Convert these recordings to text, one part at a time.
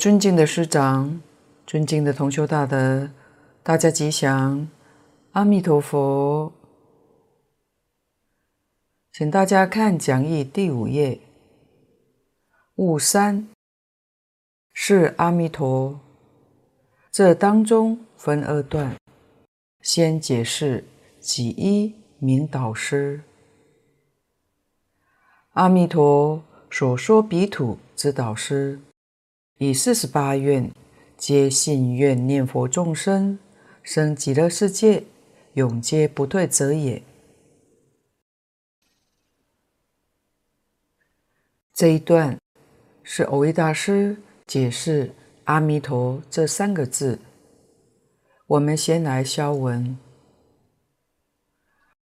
尊敬的师长、尊敬的同修大德，大家吉祥，阿弥陀佛。请大家看讲义第五页，物三是阿弥陀。这当中分二段，先解释己一名导师。阿弥陀所说彼土之导师。以四十八愿，皆信愿念佛众生生极乐世界，永皆不退者也。这一段是蕅益大师解释“阿弥陀”这三个字。我们先来消文。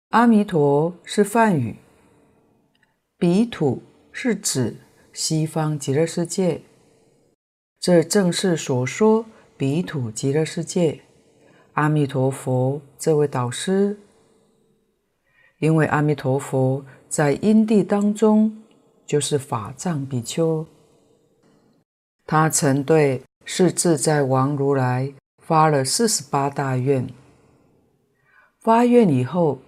阿弥陀是梵语，彼土是指西方极乐世界。这正是所说彼土极乐世界，阿弥陀佛这位导师。因为阿弥陀佛在因地当中就是法藏比丘，他曾对世自在王如来发了四十八大愿。发愿以后，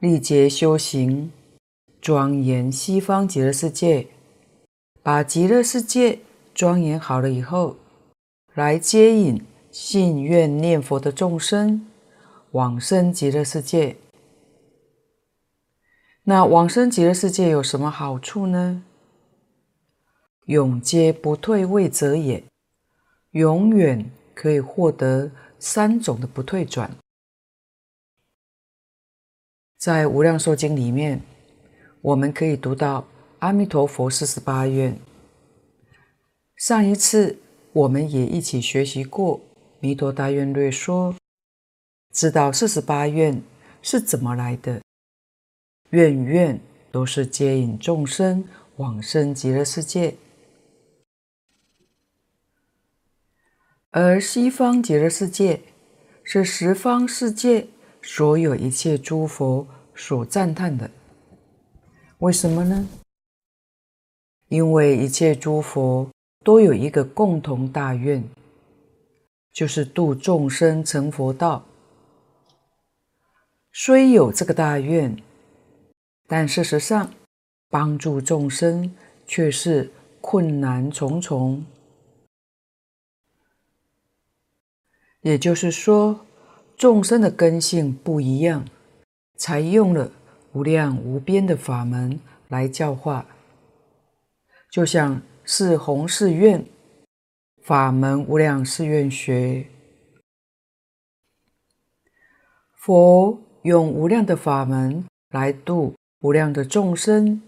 历劫修行，庄严西方极乐世界，把极乐世界。庄严好了以后，来接引信愿念佛的众生往生极乐世界。那往生极乐世界有什么好处呢？永皆不退位者也，永远可以获得三种的不退转。在《无量寿经》里面，我们可以读到阿弥陀佛四十八愿。上一次我们也一起学习过《弥陀大愿略说》，知道四十八愿是怎么来的。愿愿都是接引众生往生极乐世界，而西方极乐世界是十方世界所有一切诸佛所赞叹的。为什么呢？因为一切诸佛。都有一个共同大愿，就是度众生成佛道。虽有这个大愿，但事实上帮助众生却是困难重重。也就是说，众生的根性不一样，才用了无量无边的法门来教化，就像。是弘誓愿，法门无量誓愿学。佛用无量的法门来度无量的众生，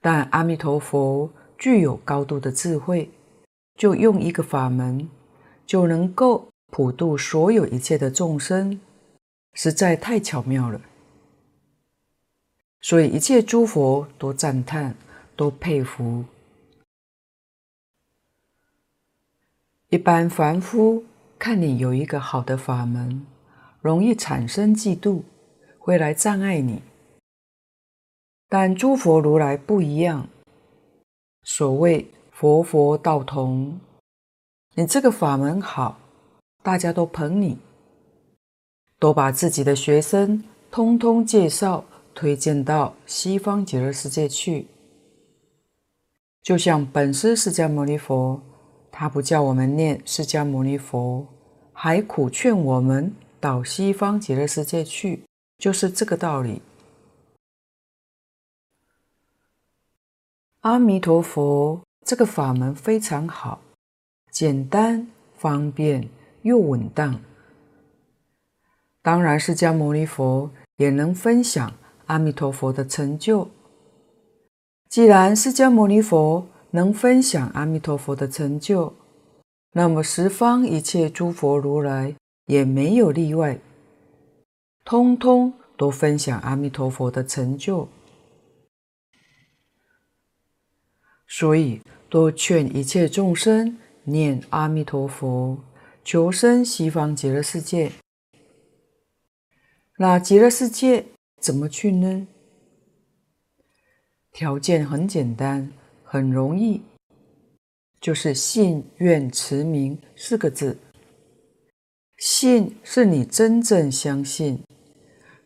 但阿弥陀佛具有高度的智慧，就用一个法门就能够普度所有一切的众生，实在太巧妙了。所以一切诸佛都赞叹。都佩服。一般凡夫看你有一个好的法门，容易产生嫉妒，会来障碍你。但诸佛如来不一样，所谓佛佛道同，你这个法门好，大家都捧你，都把自己的学生通通介绍推荐到西方极乐世界去。就像本师释迦牟尼佛，他不叫我们念释迦牟尼佛，还苦劝我们到西方极乐世界去，就是这个道理。阿弥陀佛，这个法门非常好，简单、方便又稳当。当然，释迦牟尼佛也能分享阿弥陀佛的成就。既然释迦牟尼佛能分享阿弥陀佛的成就，那么十方一切诸佛如来也没有例外，通通都分享阿弥陀佛的成就。所以，都劝一切众生念阿弥陀佛，求生西方极乐世界。那极乐世界怎么去呢？条件很简单，很容易，就是信愿持名四个字。信是你真正相信，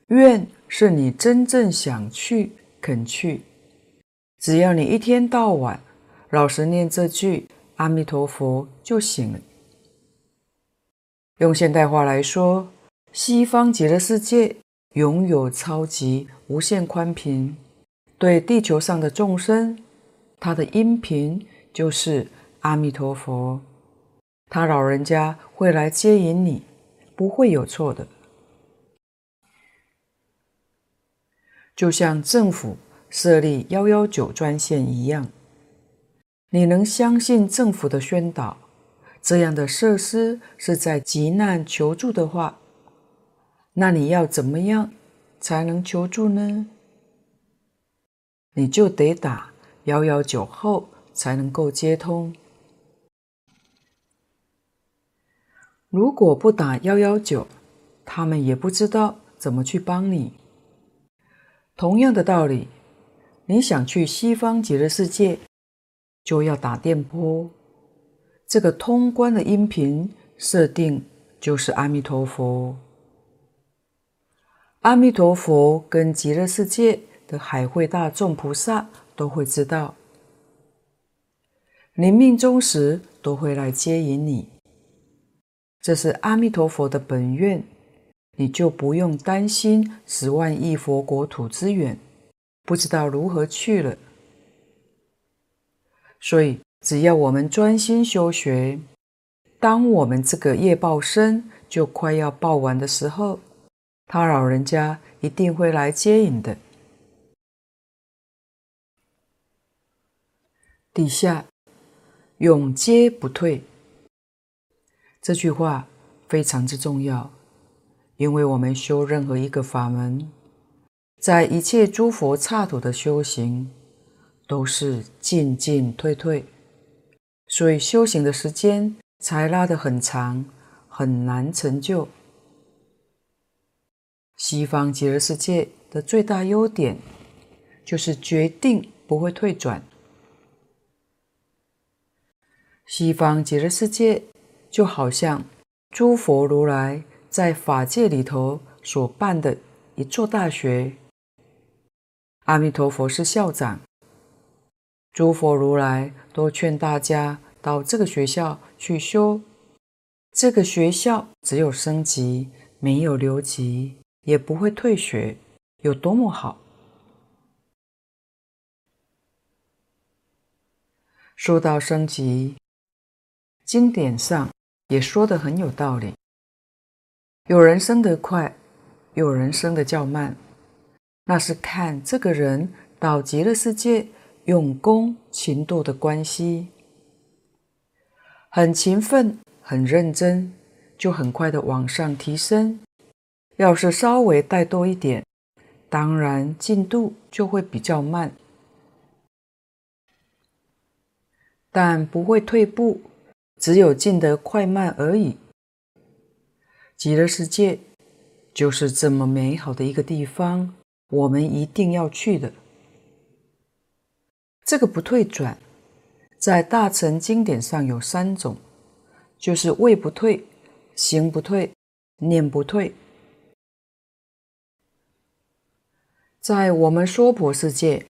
愿是你真正想去、肯去。只要你一天到晚老实念这句阿弥陀佛就行了。用现代话来说，西方极乐世界拥有超级无限宽频，对地球上的众生，他的音频就是阿弥陀佛，他老人家会来接引你，不会有错的。就像政府设立幺幺九专线一样，你能相信政府的宣导？这样的设施是在急难求助的话，那你要怎么样才能求助呢？你就得打幺幺九后才能够接通。如果不打幺幺九，他们也不知道怎么去帮你。同样的道理，你想去西方极乐世界，就要打电波。这个通关的音频设定就是阿弥陀佛。阿弥陀佛跟极乐世界的海会大众菩萨都会知道，临命终时都会来接引你。这是阿弥陀佛的本愿，你就不用担心十万亿佛国土之远，不知道如何去了。所以。只要我们专心修学，当我们这个业报身就快要报完的时候，他老人家一定会来接引的。底下永接不退，这句话非常之重要，因为我们修任何一个法门，在一切诸佛刹土的修行，都是进进退退。所以修行的时间才拉得很长，很难成就。西方极乐世界的最大优点，就是决定不会退转。西方极乐世界就好像诸佛如来在法界里头所办的一座大学，阿弥陀佛是校长。诸佛如来都劝大家到这个学校去修，这个学校只有升级，没有留级，也不会退学，有多么好！说到升级，经典上也说得很有道理。有人升得快，有人升得较慢，那是看这个人到极乐世界。用功勤惰的关系，很勤奋、很认真，就很快的往上提升。要是稍微怠惰一点，当然进度就会比较慢，但不会退步，只有进得快慢而已。极乐世界就是这么美好的一个地方，我们一定要去的。这个不退转，在大乘经典上有三种，就是位不退、行不退、念不退。在我们娑婆世界，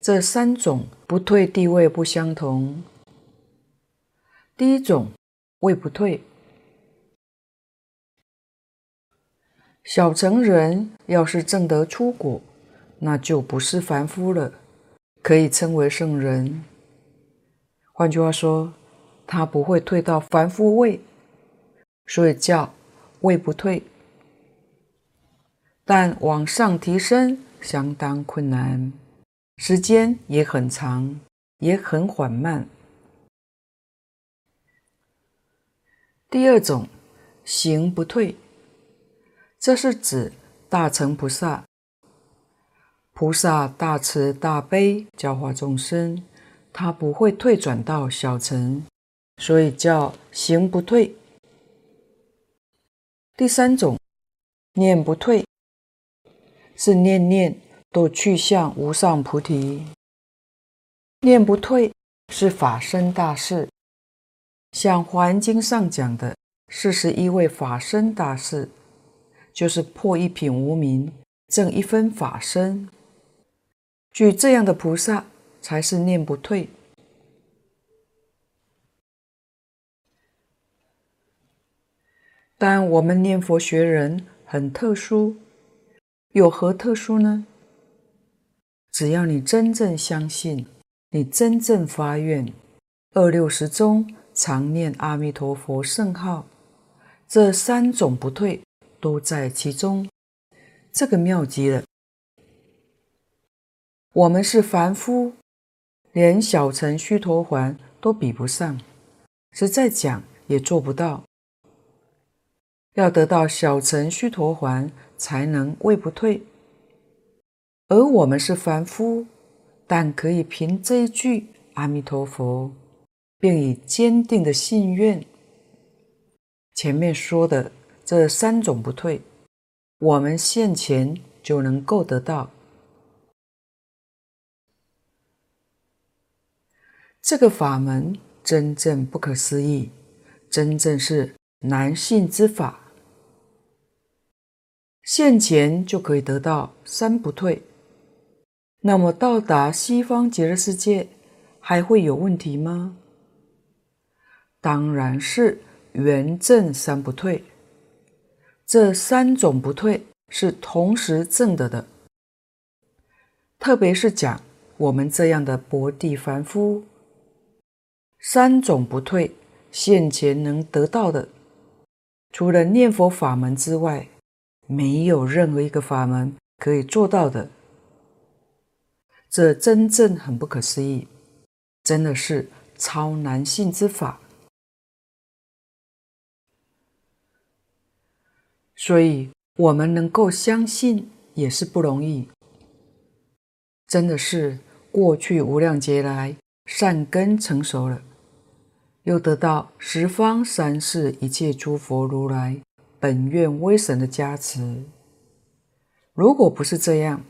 这三种不退地位不相同。第一种位不退，小乘人要是证得初果，那就不是凡夫了。可以称为圣人。换句话说，他不会退到凡夫位，所以叫位不退。但往上提升相当困难，时间也很长，也很缓慢。第二种，行不退，这是指大乘菩萨。菩萨大慈大悲，教化众生，他不会退转到小乘，所以叫行不退。第三种，念不退，是念念都去向无上菩提。念不退，是法身大士，像《华严经》上讲的四十一位法身大士，就是破一品无明，证一分法身。具这样的菩萨，才是念不退。但我们念佛学人很特殊，有何特殊呢？只要你真正相信，你真正发愿，二六十中常念阿弥陀佛圣号，这三种不退都在其中，这个妙极了。我们是凡夫，连小乘须陀洹都比不上，实在讲也做不到。要得到小乘须陀洹，才能位不退。而我们是凡夫，但可以凭这一句阿弥陀佛，并以坚定的信愿，前面说的这三种不退，我们现前就能够得到。这个法门真正不可思议，真正是难信之法。现前就可以得到三不退，那么到达西方极乐世界还会有问题吗？当然是圆证三不退，这三种不退是同时证得的。特别是讲我们这样的薄地凡夫。三种不退，现前能得到的，除了念佛法门之外，没有任何一个法门可以做到的。这真正很不可思议，真的是超难信之法。所以，我们能够相信也是不容易。真的是过去无量劫来善根成熟了。又得到十方三世一切诸佛如来本愿威神的加持。如果不是这样，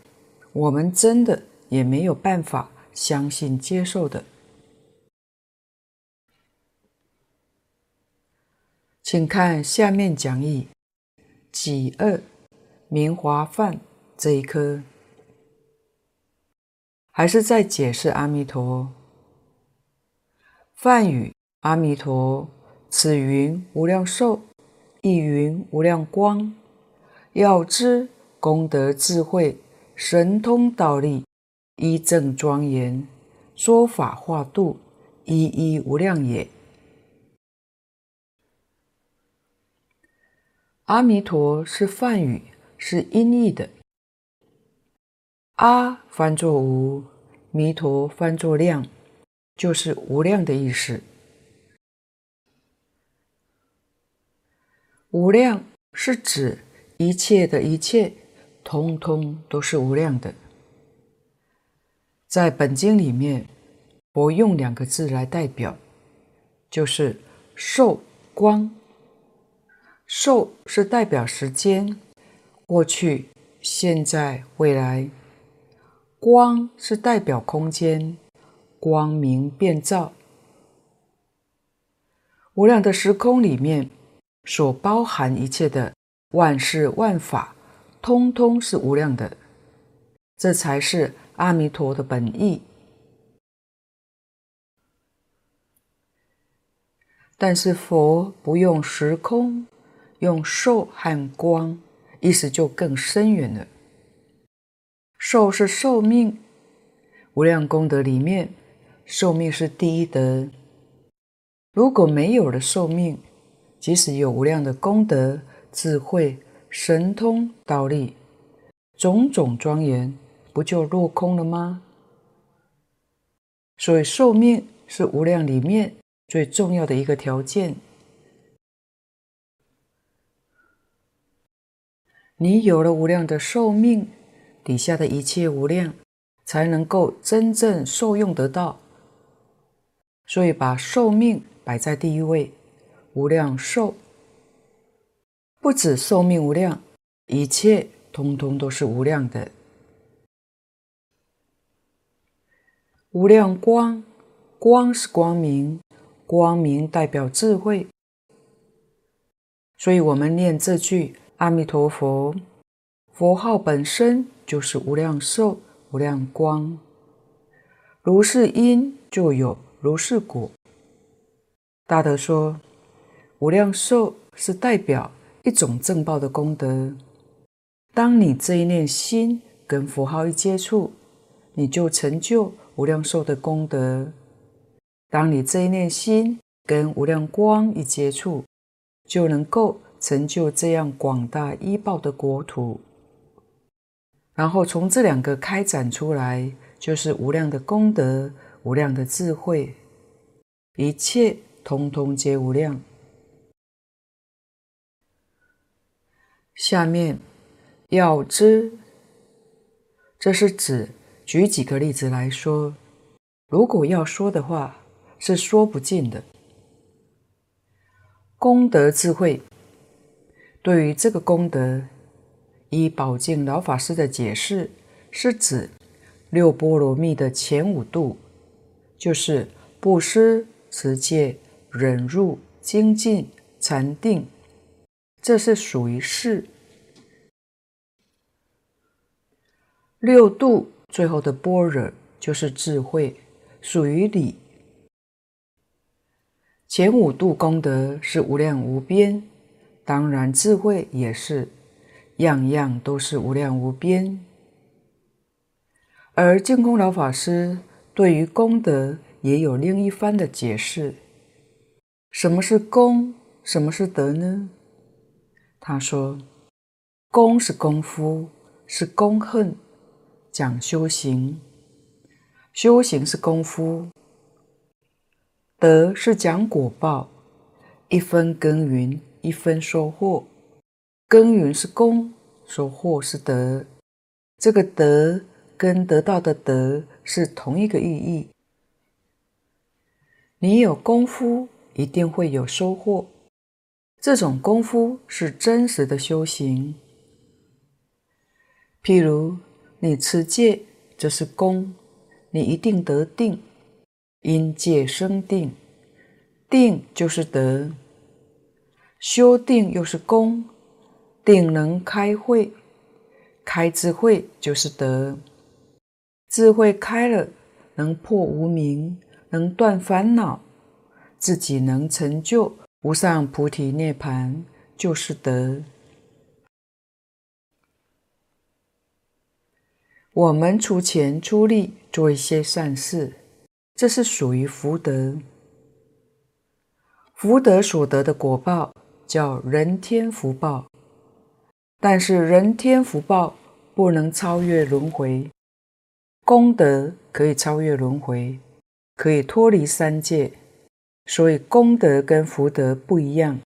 我们真的也没有办法相信接受的。请看下面讲义，己二明华梵这一科，还是在解释阿弥陀梵语。阿弥陀，此云无量寿，亦云无量光。要知功德智慧，神通道力，依正庄严，说法化度，一一无量也。阿弥陀是梵语，是音译的。阿翻作无，弥陀翻作量，就是无量的意思。无量是指一切的一切，通通都是无量的。在本经里面，我用两个字来代表，就是寿光。寿是代表时间，过去、现在、未来；光是代表空间，光明遍照。无量的时空里面。所包含一切的万事万法，通通是无量的，这才是阿弥陀的本意。但是佛不用时空，用寿和光，意思就更深远了。寿是寿命，无量功德里面，寿命是第一德。如果没有了寿命，即使有无量的功德、智慧、神通、道力，种种庄严，不就落空了吗？所以寿命是无量里面最重要的一个条件。你有了无量的寿命，底下的一切无量，才能够真正受用得到。所以把寿命摆在第一位。无量寿，不止寿命无量，一切通通都是无量的。无量光，光是光明，光明代表智慧。所以，我们念这句阿弥陀佛，佛号本身就是无量寿、无量光。如是因，就有如是果。大德说，无量寿是代表一种正报的功德。当你这一念心跟佛号一接触，你就成就无量寿的功德；当你这一念心跟无量光一接触，就能够成就这样广大依报的国土。然后从这两个开展出来，就是无量的功德、无量的智慧，一切通通皆无量。下面。要知，这是指举几个例子来说。如果要说的话，是说不尽的。功德智慧，对于这个功德，依宝静老法师的解释，是指六波罗蜜的前五度，就是布施、持戒、忍辱、精进、禅定，这是属于事。六度最后的般若就是智慧，属于理。前五度功德是无量无边，当然智慧也是，样样都是无量无边。而净空老法师对于功德也有另一番的解释。什么是功？什么是德呢？他说：功是功夫，是功恨。讲修行，修行是功夫；德是讲果报，一分耕耘一分收获，耕耘是功，收获是德。这个德跟得到的德是同一个意义。你有功夫，一定会有收获。这种功夫是真实的修行，譬如。你持戒，这是功，你一定得定，因戒生定，定就是德。修定又是功，定能开慧，开智慧就是德。智慧开了，能破无明，能断烦恼，自己能成就无上菩提涅盘，就是德。我们出钱出力做一些善事，这是属于福德。福德所得的果报叫人天福报，但是人天福报不能超越轮回，功德可以超越轮回，可以脱离三界，所以功德跟福德不一样。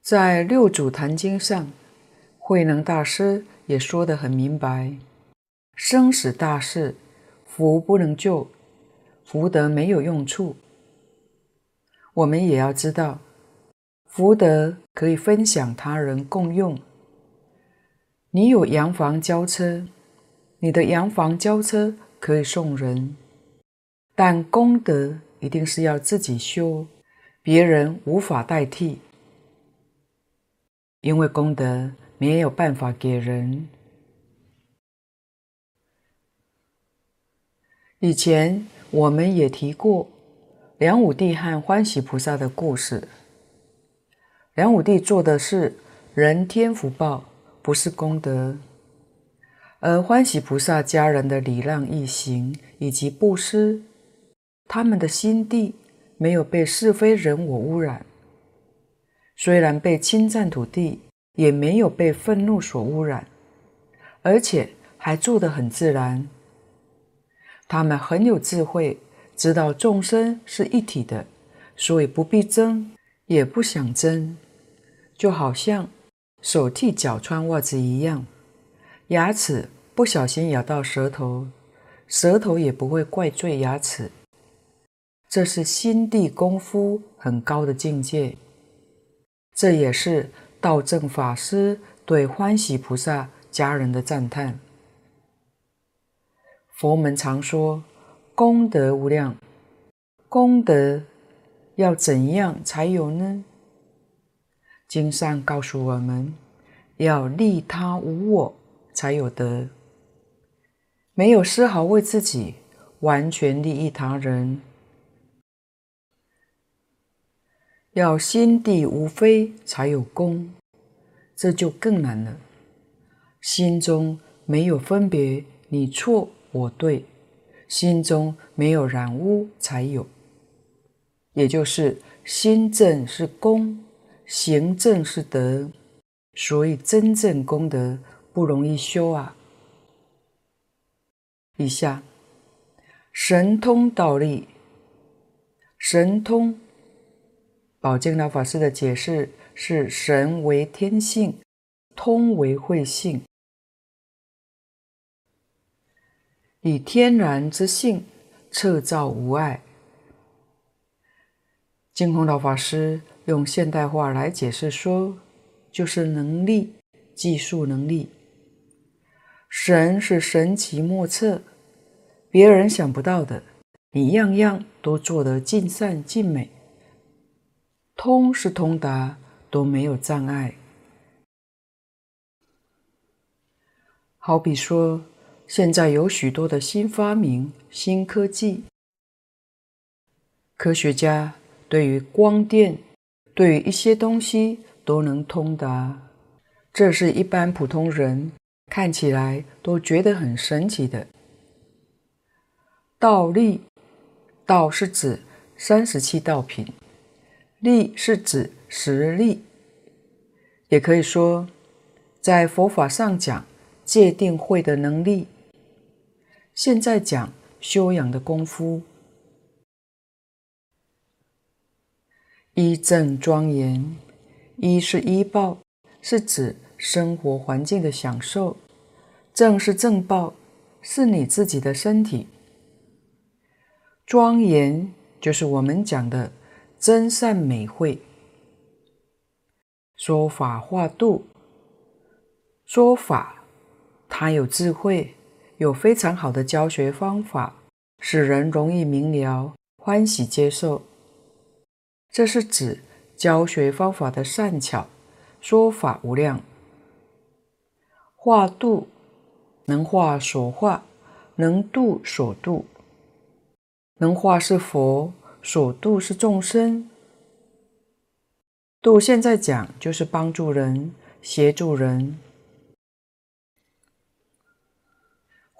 在六祖坛经上。慧能大师也说得很明白：生死大事，福不能救，福德没有用处。我们也要知道，福德可以分享他人共用。你有洋房交车，你的洋房交车可以送人，但功德一定是要自己修，别人无法代替，因为功德。没有办法给人。以前我们也提过梁武帝和欢喜菩萨的故事。梁武帝做的是人天福报，不是功德；而欢喜菩萨家人的礼让一行以及布施，他们的心地没有被是非人我污染，虽然被侵占土地。也没有被愤怒所污染，而且还做得很自然。他们很有智慧，知道众生是一体的，所以不必争，也不想争，就好像手替脚穿袜子一样。牙齿不小心咬到舌头，舌头也不会怪罪牙齿。这是心地功夫很高的境界，这也是。道正法师对欢喜菩萨家人的赞叹：佛门常说功德无量，功德要怎样才有呢？经上告诉我们，要利他无我才有德，没有丝毫为自己，完全利益他人，要心地无非才有功，这就更难了。心中没有分别，你错。我对，心中没有染污才有，也就是心正是功，行正是德，所以真正功德不容易修啊。以下神通道力，神通，宝静老法师的解释是：神为天性，通为慧性。以天然之性彻照无碍。净空老法师用现代话来解释说，就是能力、技术能力。神是神奇莫测，别人想不到的，你样样都做得尽善尽美。通是通达，都没有障碍。好比说。现在有许多的新发明、新科技，科学家对于光电、对于一些东西都能通达，这是一般普通人看起来都觉得很神奇的。道力，道是指三十七道品，力是指实力，也可以说，在佛法上讲戒定慧的能力。现在讲修养的功夫，一正庄严，一是依报，是指生活环境的享受；正是正报，是你自己的身体。庄严就是我们讲的真善美慧。说法化度，说法，它有智慧。有非常好的教学方法，使人容易明了、欢喜接受。这是指教学方法的善巧，说法无量。化度，能化所化，能度所度。能化是佛，所度是众生。度现在讲就是帮助人，协助人。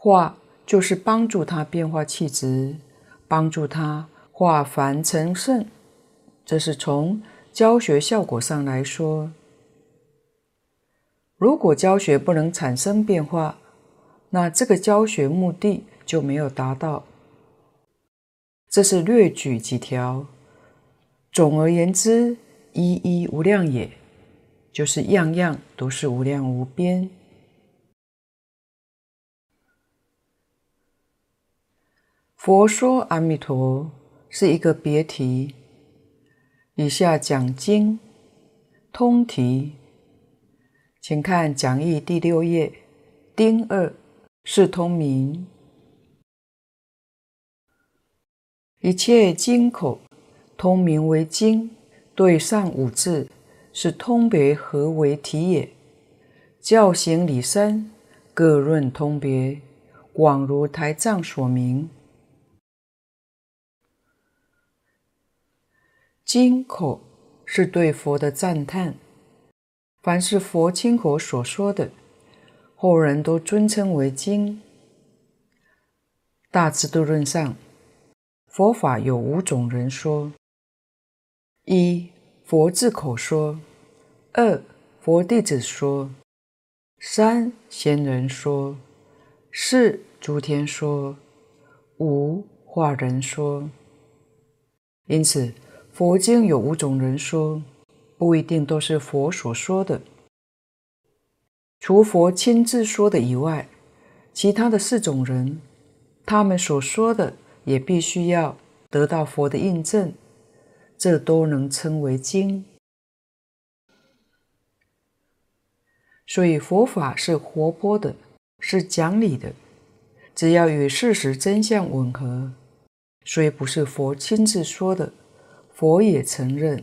化就是帮助他变化气质，帮助他化凡成圣。这是从教学效果上来说。如果教学不能产生变化，那这个教学目的就没有达到。这是略举几条。总而言之，一一无量也，就是样样都是无量无边。佛说阿弥陀是一个别题，以下讲经通题，请看讲义第六页，丁二是通名。一切经口通名为经，对上五字是通别合为体也。教行理三各论通别，广如台藏所明。经口是对佛的赞叹，凡是佛亲口所说的，后人都尊称为经。大智度论上，佛法有五种人说：一、佛自口说；二、佛弟子说；三、仙人说；四、诸天说；五、化人说。因此。佛经有五种人说，不一定都是佛所说的。除佛亲自说的以外，其他的四种人，他们所说的也必须要得到佛的印证，这都能称为经。所以佛法是活泼的，是讲理的，只要与事实真相吻合，虽不是佛亲自说的，佛也承认。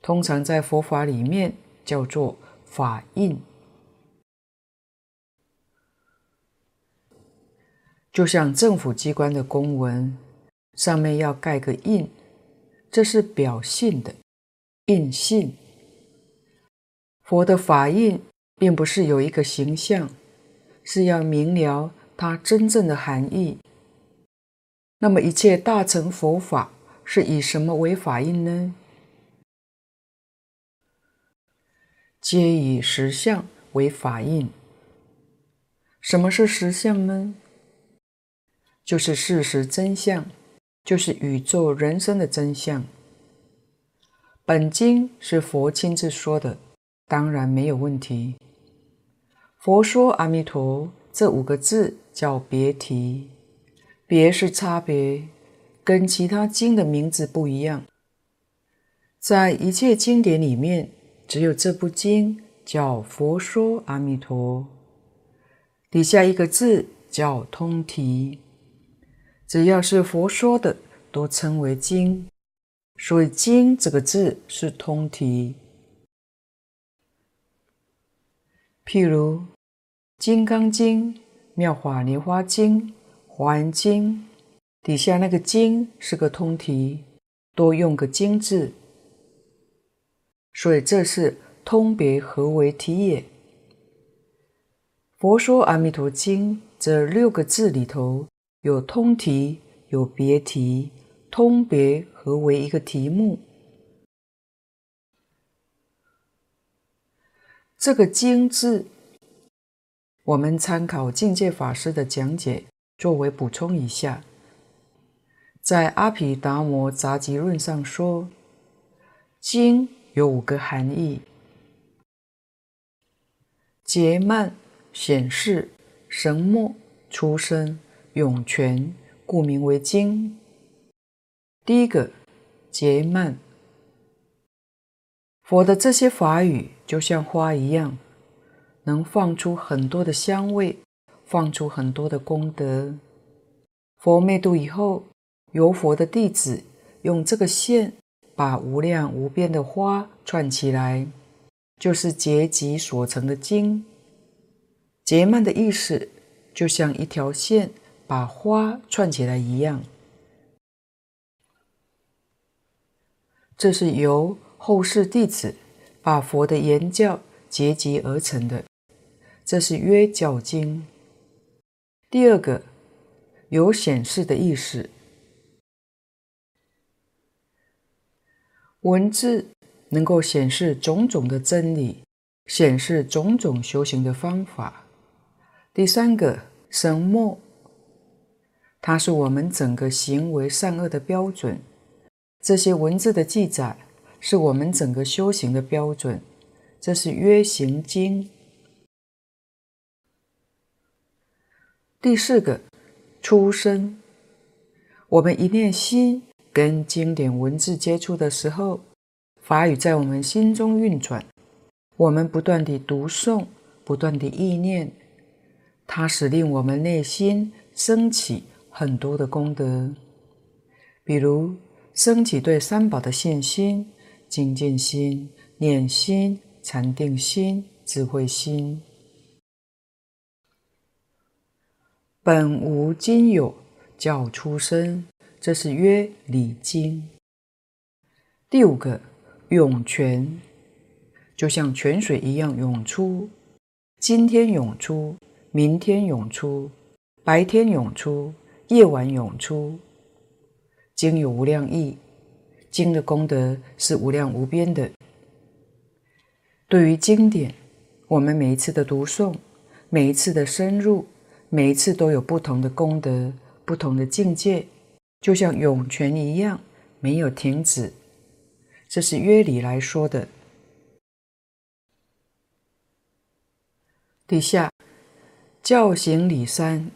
通常在佛法里面叫做法印，就像政府机关的公文，上面要盖个印，这是表信的印信。佛的法印并不是有一个形象，是要明了它真正的含义。那么一切大乘佛法是以什么为法印呢？皆以实相为法印。什么是实相呢？就是事实真相，就是宇宙人生的真相。本经是佛亲自说的，当然没有问题。佛说阿弥陀这五个字叫别题，别是差别，跟其他经的名字不一样。在一切经典里面。只有这部经叫《佛说阿弥陀》，底下一个字叫通题。只要是佛说的，都称为经，所以“经”这个字是通题。譬如《金刚经》《妙法莲华经》《华严经》，底下那个“经”是个通题，多用个“经”字。所以这是通别合为题也。佛说《阿弥陀经》这六个字里头有通题，有别题，通别合为一个题目。这个“经”字，我们参考境界法师的讲解，作为补充一下，在《阿毗达摩杂集论》上说，经。有五个含义：结曼、显示、神默、出生、涌泉，故名为经。第一个，结曼。佛的这些法语就像花一样，能放出很多的香味，放出很多的功德。佛灭度以后，由佛的弟子用这个线。把无量无边的花串起来，就是结集所成的经。结曼的意思，就像一条线把花串起来一样。这是由后世弟子把佛的言教结集而成的，这是约教经。第二个，有显示的意思。文字能够显示种种的真理，显示种种修行的方法。第三个，神默，它是我们整个行为善恶的标准。这些文字的记载是我们整个修行的标准。这是约行经。第四个，出生，我们一念心。跟经典文字接触的时候，法语在我们心中运转，我们不断地读诵，不断地意念，它使令我们内心升起很多的功德，比如升起对三宝的信心、精进心、念心、禅定心、智慧心。本无今有，叫出生。这是约礼经。第五个，涌泉，就像泉水一样涌出，今天涌出，明天涌出，白天涌出，夜晚涌出。经有无量义，经的功德是无量无边的。对于经典，我们每一次的读诵，每一次的深入，每一次都有不同的功德，不同的境界。就像涌泉一样，没有停止。这是约里来说的。底下教行理三，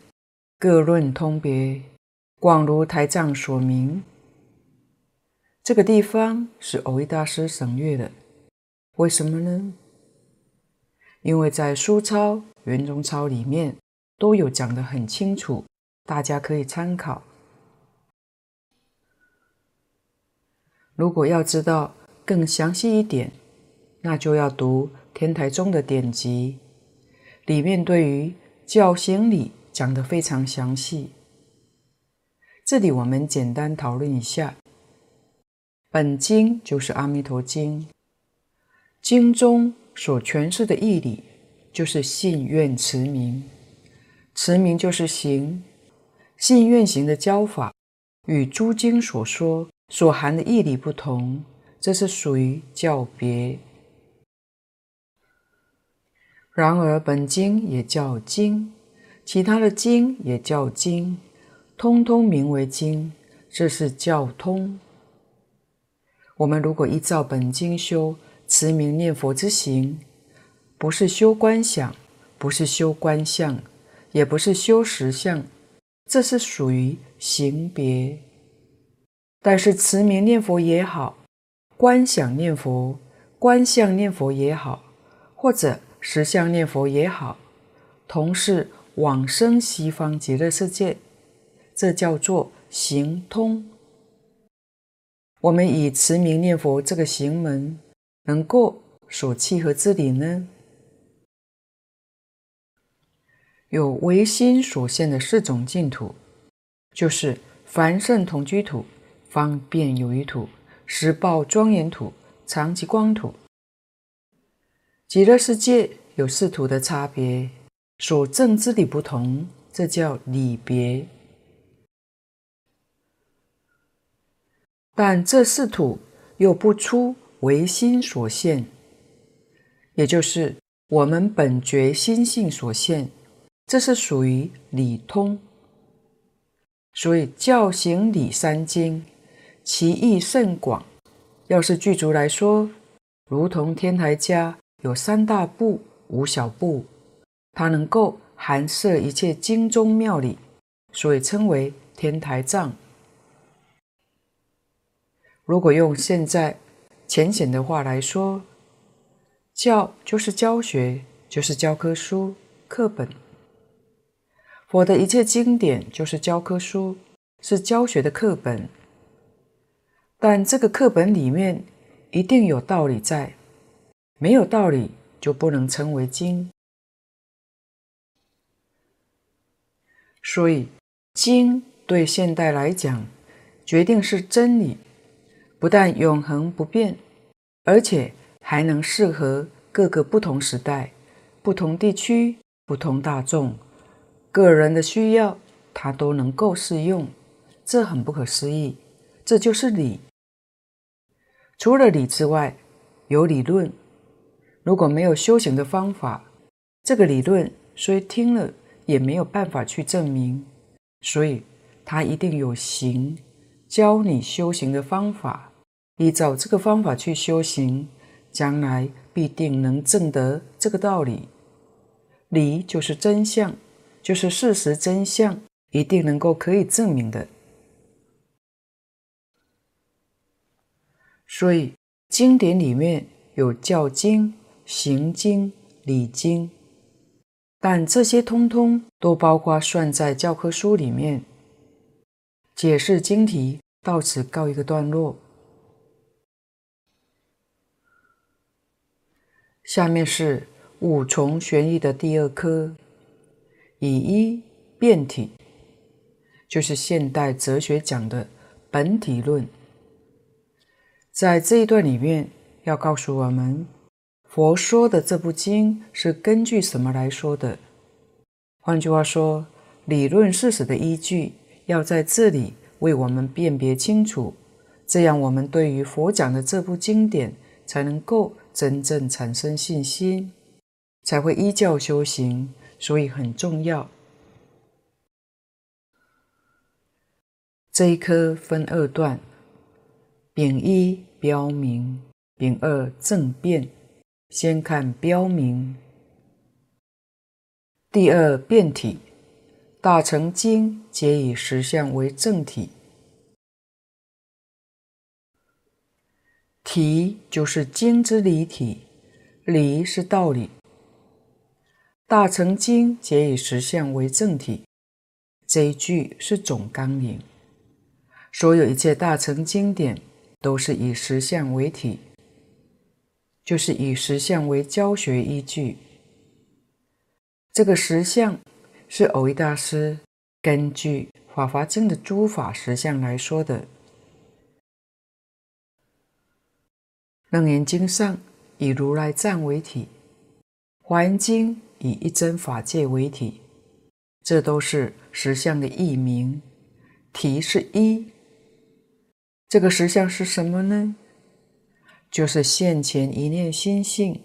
各论通别，广如台藏所明。这个地方是蕅益大师省略的，为什么呢？因为在书钞、圆中钞里面都有讲得很清楚，大家可以参考。如果要知道更详细一点，那就要读天台宗的典籍，里面对于教行理讲得非常详细。这里我们简单讨论一下，本经就是《阿弥陀经》，经中所诠释的义理就是信愿持名，持名就是行，信愿行的教法与诸经所说。所含的义理不同，这是属于教别。然而本经也叫经，其他的经也叫经，通通名为经，这是教通。我们如果依照本经修持名念佛之行，不是修观想，不是修观相，也不是修实相，这是属于行别。但是持名念佛也好，观想念佛、观相念佛也好，或者实相念佛也好，同是往生西方极乐世界，这叫做行通。我们以持名念佛这个行门，能够所契合之理呢？有唯心所现的四种净土，就是凡圣同居土。方便有余土、实报庄严土、常寂光土。极乐世界有四土的差别，所证之理不同，这叫理别。但这四土又不出唯心所现，也就是我们本觉心性所现，这是属于理通。所以教行理三经。其义甚广，要是具足来说，如同天台家有三大部、五小部，它能够含摄一切经中妙理，所以称为天台藏。如果用现在浅显的话来说，教就是教学，就是教科书、课本。佛的一切经典就是教科书，是教学的课本。但这个课本里面一定有道理在，没有道理就不能称为经。所以，经对现代来讲，决定是真理，不但永恒不变，而且还能适合各个不同时代、不同地区、不同大众、个人的需要，它都能够适用，这很不可思议。这就是理。除了理之外，有理论。如果没有修行的方法，这个理论虽听了也没有办法去证明。所以，它一定有行，教你修行的方法。依照这个方法去修行，将来必定能证得这个道理。理就是真相，就是事实真相，一定能够可以证明的。所以，经典里面有教经、行经、理经，但这些通通都包括算在教科书里面。解释经题到此告一个段落。下面是五重玄义的第二科，以一辩体，就是现代哲学讲的本体论。在这一段里面，要告诉我们，佛说的这部经是根据什么来说的？换句话说，理论事实的依据要在这里为我们辨别清楚，这样我们对于佛讲的这部经典才能够真正产生信心，才会依教修行，所以很重要。这一科分二段。丙一标明，丙二正辩。先看标明。第二辩体，大乘经皆以实相为正体。体就是经之理体，理是道理。大乘经皆以实相为正体，这一句是总纲领。所有一切大乘经典都是以实相为体，就是以实相为教学依据。这个实相是蕅益大师根据《法华经》的诸法实相来说的，《楞严经》上以如来藏为体，《华严经》以一真法界为体，这都是实相的译名。体是一，这个实相是什么呢？就是现前一念心性。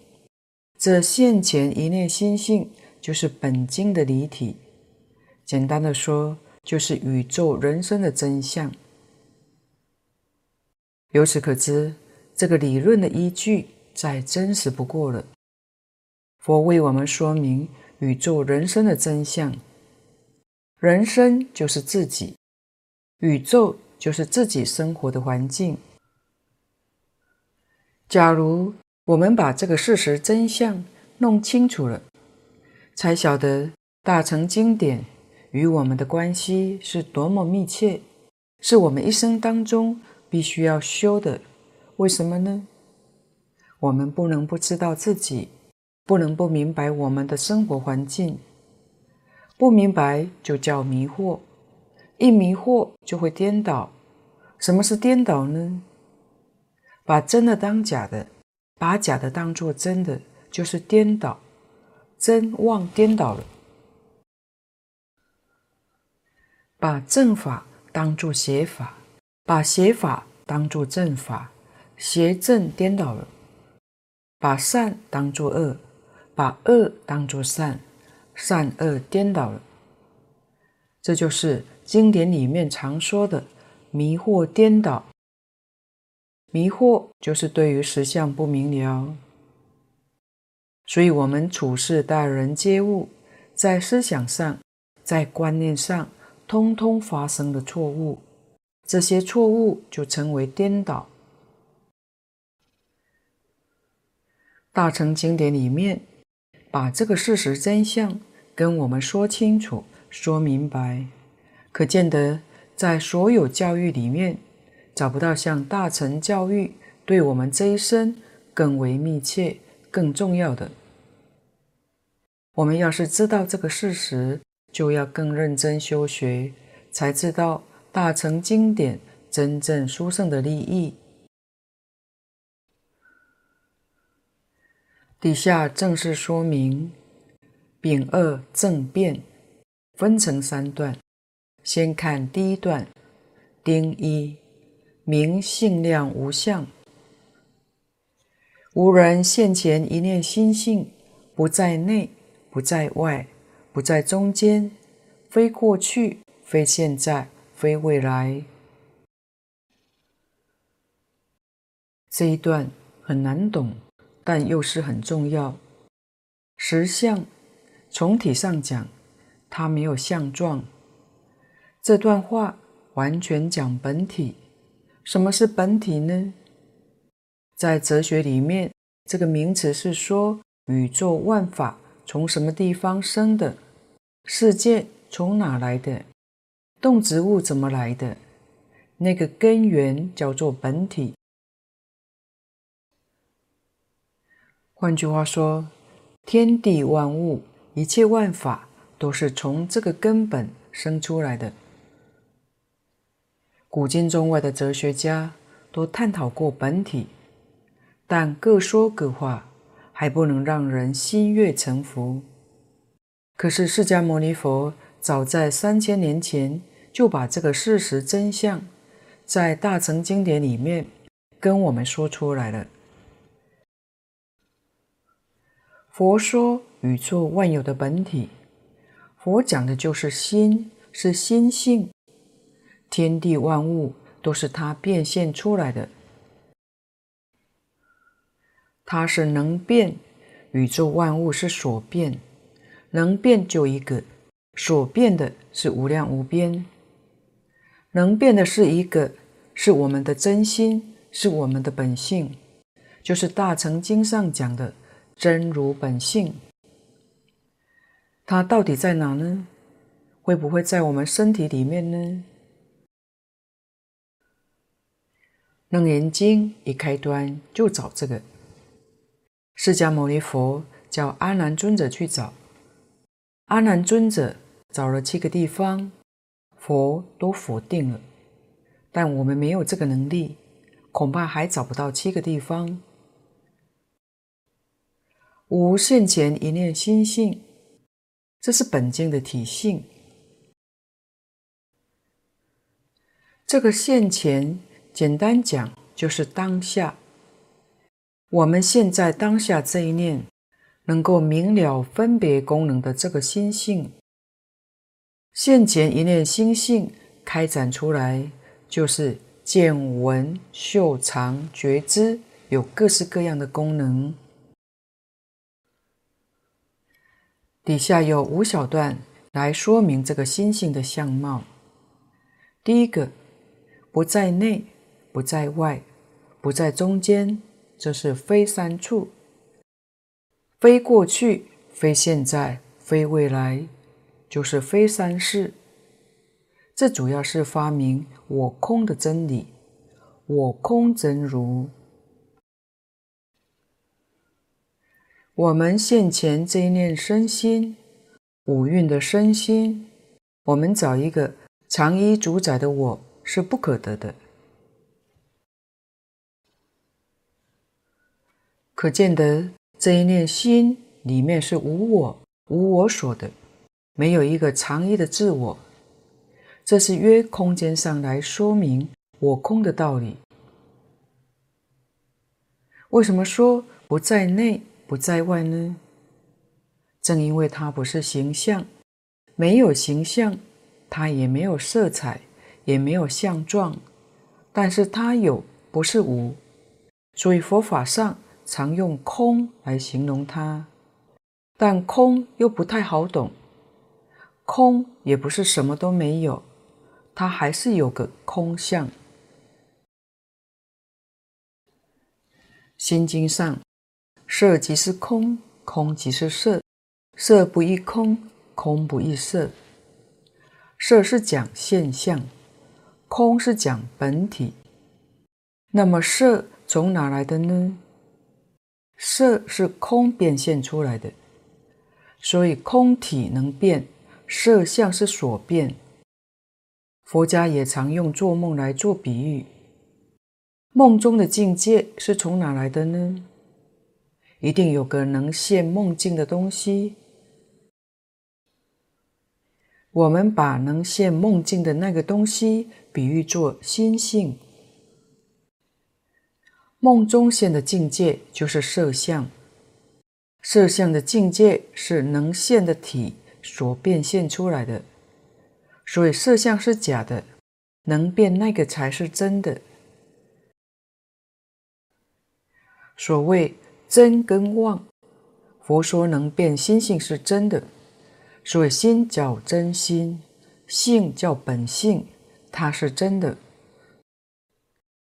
这现前一念心性就是本经的离体。简单的说，就是宇宙人生的真相。由此可知，这个理论的依据再真实不过了。佛为我们说明宇宙人生的真相：人生就是自己，宇宙就是自己生活的环境。假如我们把这个事实真相弄清楚了，才晓得大乘经典。与我们的关系是多么密切，是我们一生当中必须要修的。为什么呢？我们不能不知道自己，不能不明白我们的生活环境。不明白就叫迷惑，一迷惑就会颠倒。什么是颠倒呢？把真的当假的，把假的当作真的，就是颠倒，真妄颠倒了。把正法当作邪法，把邪法当作正法，邪正颠倒了；把善当作恶，把恶当作善，善恶颠倒了。这就是经典里面常说的迷惑颠倒。迷惑就是对于实相不明了，所以我们处事待人接物，在思想上，在观念上。通通发生了错误，这些错误就称为颠倒。大乘经典里面把这个事实真相跟我们说清楚、说明白，可见得在所有教育里面找不到像大乘教育对我们这一生更为密切、更重要的。我们要是知道这个事实，就要更认真修学，才知道大乘经典真正殊胜的利益。底下正式说明丙二正辩，分成三段。先看第一段，丁一，明性量无相，无人现前一念心性，不在内，不在外。不在中间，非过去，非现在，非未来。这一段很难懂，但又是很重要。实相，从体上讲，它没有相状。这段话完全讲本体。什么是本体呢？在哲学里面，这个名词是说宇宙万法。从什么地方生的？世界从哪来的？动植物怎么来的？那个根源叫做本体。换句话说，天地万物，一切万法都是从这个根本生出来的。古今中外的哲学家都探讨过本体，但各说各话。还不能让人心悦诚服。可是释迦牟尼佛早在三千年前就把这个事实真相，在大乘经典里面跟我们说出来了。佛说宇宙万有的本体，佛讲的就是心，是心性，天地万物都是它变现出来的。它是能变，宇宙万物是所变，能变就一个，所变的是无量无边。能变的是一个，是我们的真心，是我们的本性，就是大乘经上讲的真如本性。它到底在哪呢？会不会在我们身体里面呢？楞严经一开端就找这个，释迦牟尼佛叫阿难尊者去找，阿难尊者找了七个地方，佛都否定了，但我们没有这个能力，恐怕还找不到七个地方。无现前一念心性，这是本经的体性。这个现前，简单讲就是当下。我们现在当下这一念，能够明了分别功能的这个心性，现前一念心性开展出来，就是见闻嗅尝觉知，有各式各样的功能。底下有五小段来说明这个心性的相貌。第一个，不在内，不在外，不在中间，这是非三处，非过去，非现在，非未来，就是非三世。这主要是发明我空的真理，我空真如。我们现前这一念身心，五蕴的身心，我们找一个常依主宰的我是不可得的。可见得这一念心里面是无我、无我所的，没有一个常一的自我。这是约空间上来说明我空的道理。为什么说不在内？不在外呢？正因为它不是形象，没有形象，它也没有色彩，也没有相状，但是它有，不是无，所以佛法上常用空来形容它。但空又不太好懂，空也不是什么都没有，它还是有个空相。心经上。色即是空，空即是色，色不异空，空不异色。色是讲现象，空是讲本体。那么色从哪来的呢？色是空变现出来的，所以空体能变，色相是所变。佛家也常用做梦来做比喻，梦中的境界是从哪来的呢？一定有个能现梦境的东西。我们把能现梦境的那个东西比喻作心性。梦中现的境界就是色相，色相的境界是能现的体所变现出来的，所以色相是假的，能变那个才是真的。所谓。真跟妄，佛说能变心性是真的，所以心叫真心，性叫本性，它是真的。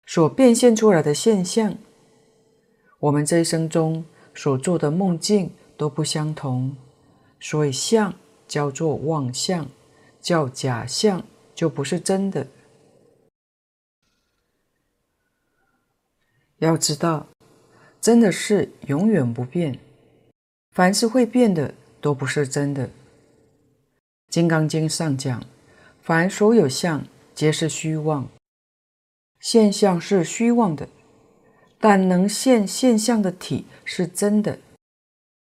所变现出来的现象，我们这一生中所做的梦境都不相同，所以相叫做妄相，叫假相，就不是真的。要知道。真的是永远不变，凡是会变的都不是真的。《金刚经》上讲，凡所有相，皆是虚妄。现象是虚妄的，但能现现象的体是真的。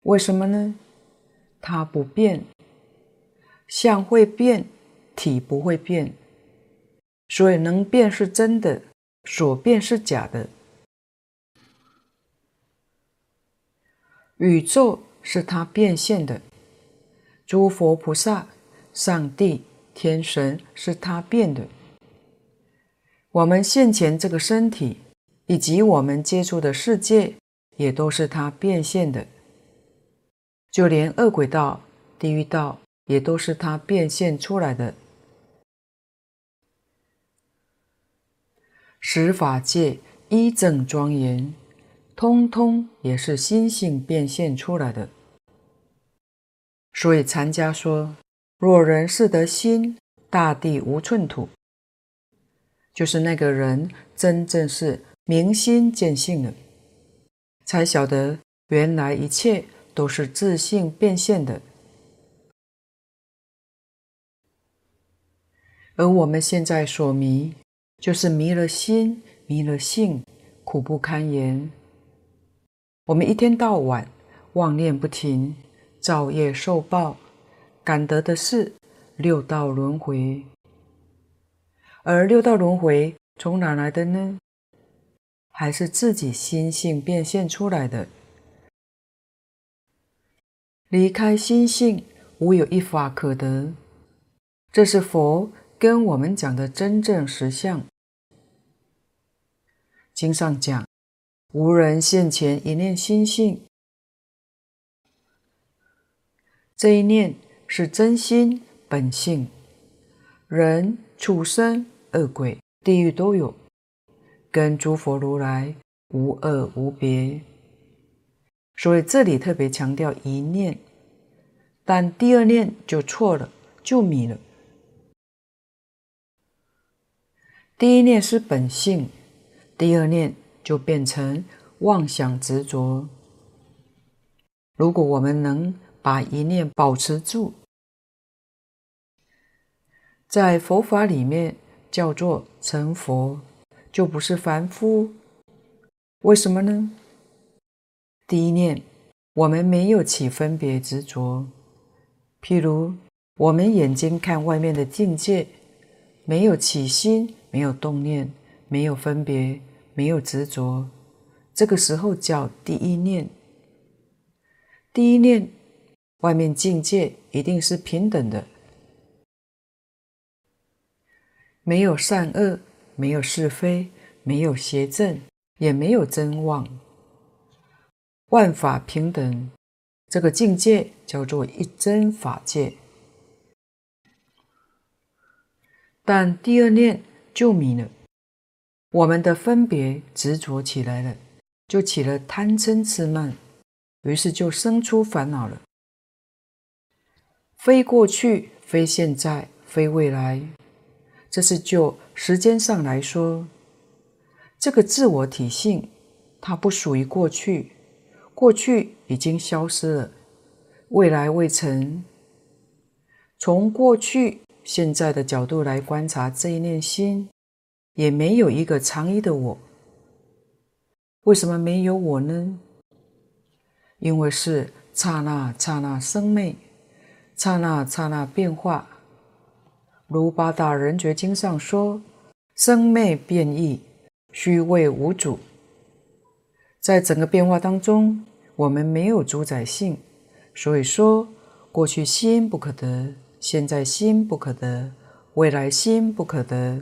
为什么呢？它不变，相会变，体不会变，所以能变是真的，所变是假的。宇宙是他变现的，诸佛菩萨、上帝、天神是他变的。我们现前这个身体，以及我们接触的世界，也都是他变现的。就连恶鬼道、地狱道，也都是他变现出来的。十法界一正庄严。通通也是心性变现出来的，所以禅家说：“若人是得心，大地无寸土。”就是那个人真正是明心见性了，才晓得原来一切都是自性变现的。而我们现在所迷，就是迷了心，迷了性，苦不堪言。我们一天到晚妄念不停，造业受报，感得的是六道轮回。而六道轮回从哪来的呢？还是自己心性变现出来的。离开心性，无有一法可得。这是佛。跟我们讲的真正实相，经上讲，无人现前一念心性，这一念是真心本性，人、畜生、恶鬼、地狱都有，跟诸佛如来无二无别。所以这里特别强调一念，但第二念就错了，就迷了。第一念是本性，第二念就变成妄想执着。如果我们能把一念保持住，在佛法里面叫做成佛，就不是凡夫。为什么呢？第一念我们没有起分别执着，譬如我们眼睛看外面的境界，没有起心。没有动念，没有分别，没有执着，这个时候叫第一念。第一念，外面境界一定是平等的，没有善恶，没有是非，没有邪正，也没有真妄，万法平等，这个境界叫做一真法界。但第二念。就迷了，我们的分别执着起来了，就起了贪嗔痴慢，于是就生出烦恼了。非过去，非现在，非未来，这是就时间上来说，这个自我体性，它不属于过去，过去已经消失了，未来未成。从过去。现在的角度来观察这一念心，也没有一个常一的我。为什么没有我呢？因为是刹那刹那生灭，刹那刹那变化。如八大人觉经上说：“生灭变异，虚伪无主。”在整个变化当中，我们没有主宰性，所以说过去心不可得。现在心不可得，未来心不可得。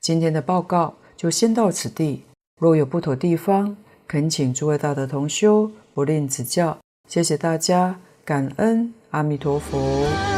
今天的报告就先到此地，若有不妥地方，恳请诸位大德同修不吝指教。谢谢大家，感恩阿弥陀佛。